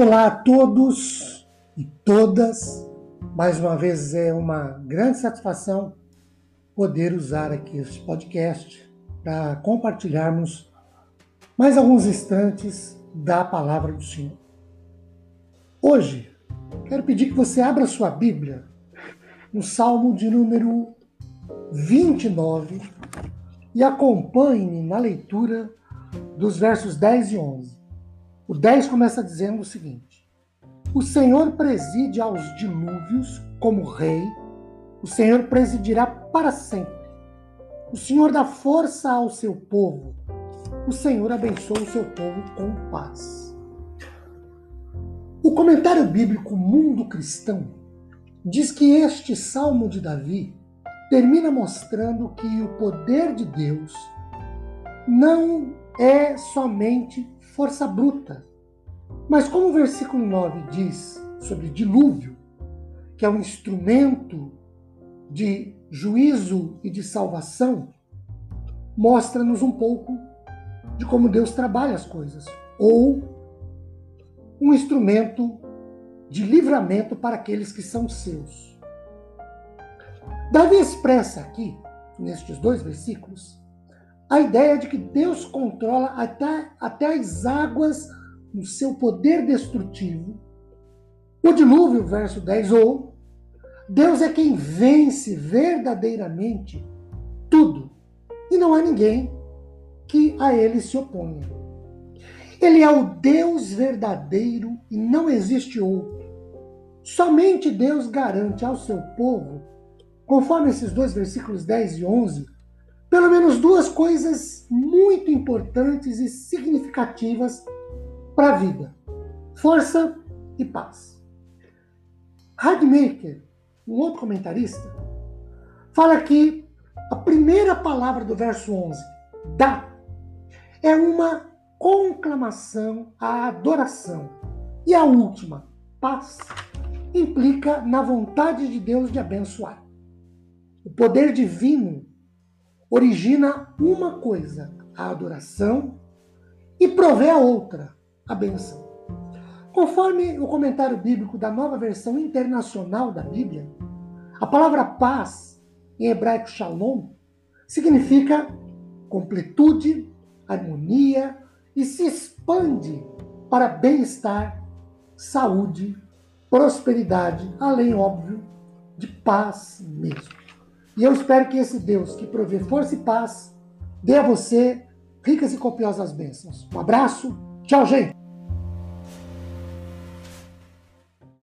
Olá a todos e todas. Mais uma vez é uma grande satisfação poder usar aqui este podcast para compartilharmos mais alguns instantes da palavra do Senhor. Hoje, quero pedir que você abra sua Bíblia no Salmo de número 29 e acompanhe na leitura dos versos 10 e 11. O 10 começa dizendo o seguinte: O Senhor preside aos dilúvios como rei, o Senhor presidirá para sempre. O Senhor dá força ao seu povo, o Senhor abençoa o seu povo com paz. O comentário bíblico Mundo Cristão diz que este salmo de Davi termina mostrando que o poder de Deus não é somente força bruta. Mas como o versículo 9 diz sobre dilúvio, que é um instrumento de juízo e de salvação, mostra-nos um pouco de como Deus trabalha as coisas, ou um instrumento de livramento para aqueles que são seus. Davi expressa aqui, nestes dois versículos, a ideia de que Deus controla até, até as águas no seu poder destrutivo. O dilúvio, verso 10, ou Deus é quem vence verdadeiramente tudo, e não há ninguém que a ele se oponha. Ele é o Deus verdadeiro e não existe outro. Somente Deus garante ao seu povo, conforme esses dois versículos 10 e 11, pelo menos duas coisas muito importantes e significativas para a vida: força e paz. Radmaker, um outro comentarista, fala que a primeira palavra do verso 11, dá, é uma conclamação à adoração. E a última, paz, implica na vontade de Deus de abençoar. O poder divino origina uma coisa, a adoração, e provê a outra, a benção. Conforme o comentário bíblico da nova versão internacional da Bíblia, a palavra paz, em hebraico shalom, significa completude, harmonia e se expande para bem-estar, saúde, prosperidade, além, óbvio, de paz mesmo. E eu espero que esse Deus que provê força e paz dê a você ricas e copiosas bênçãos. Um abraço, tchau, gente!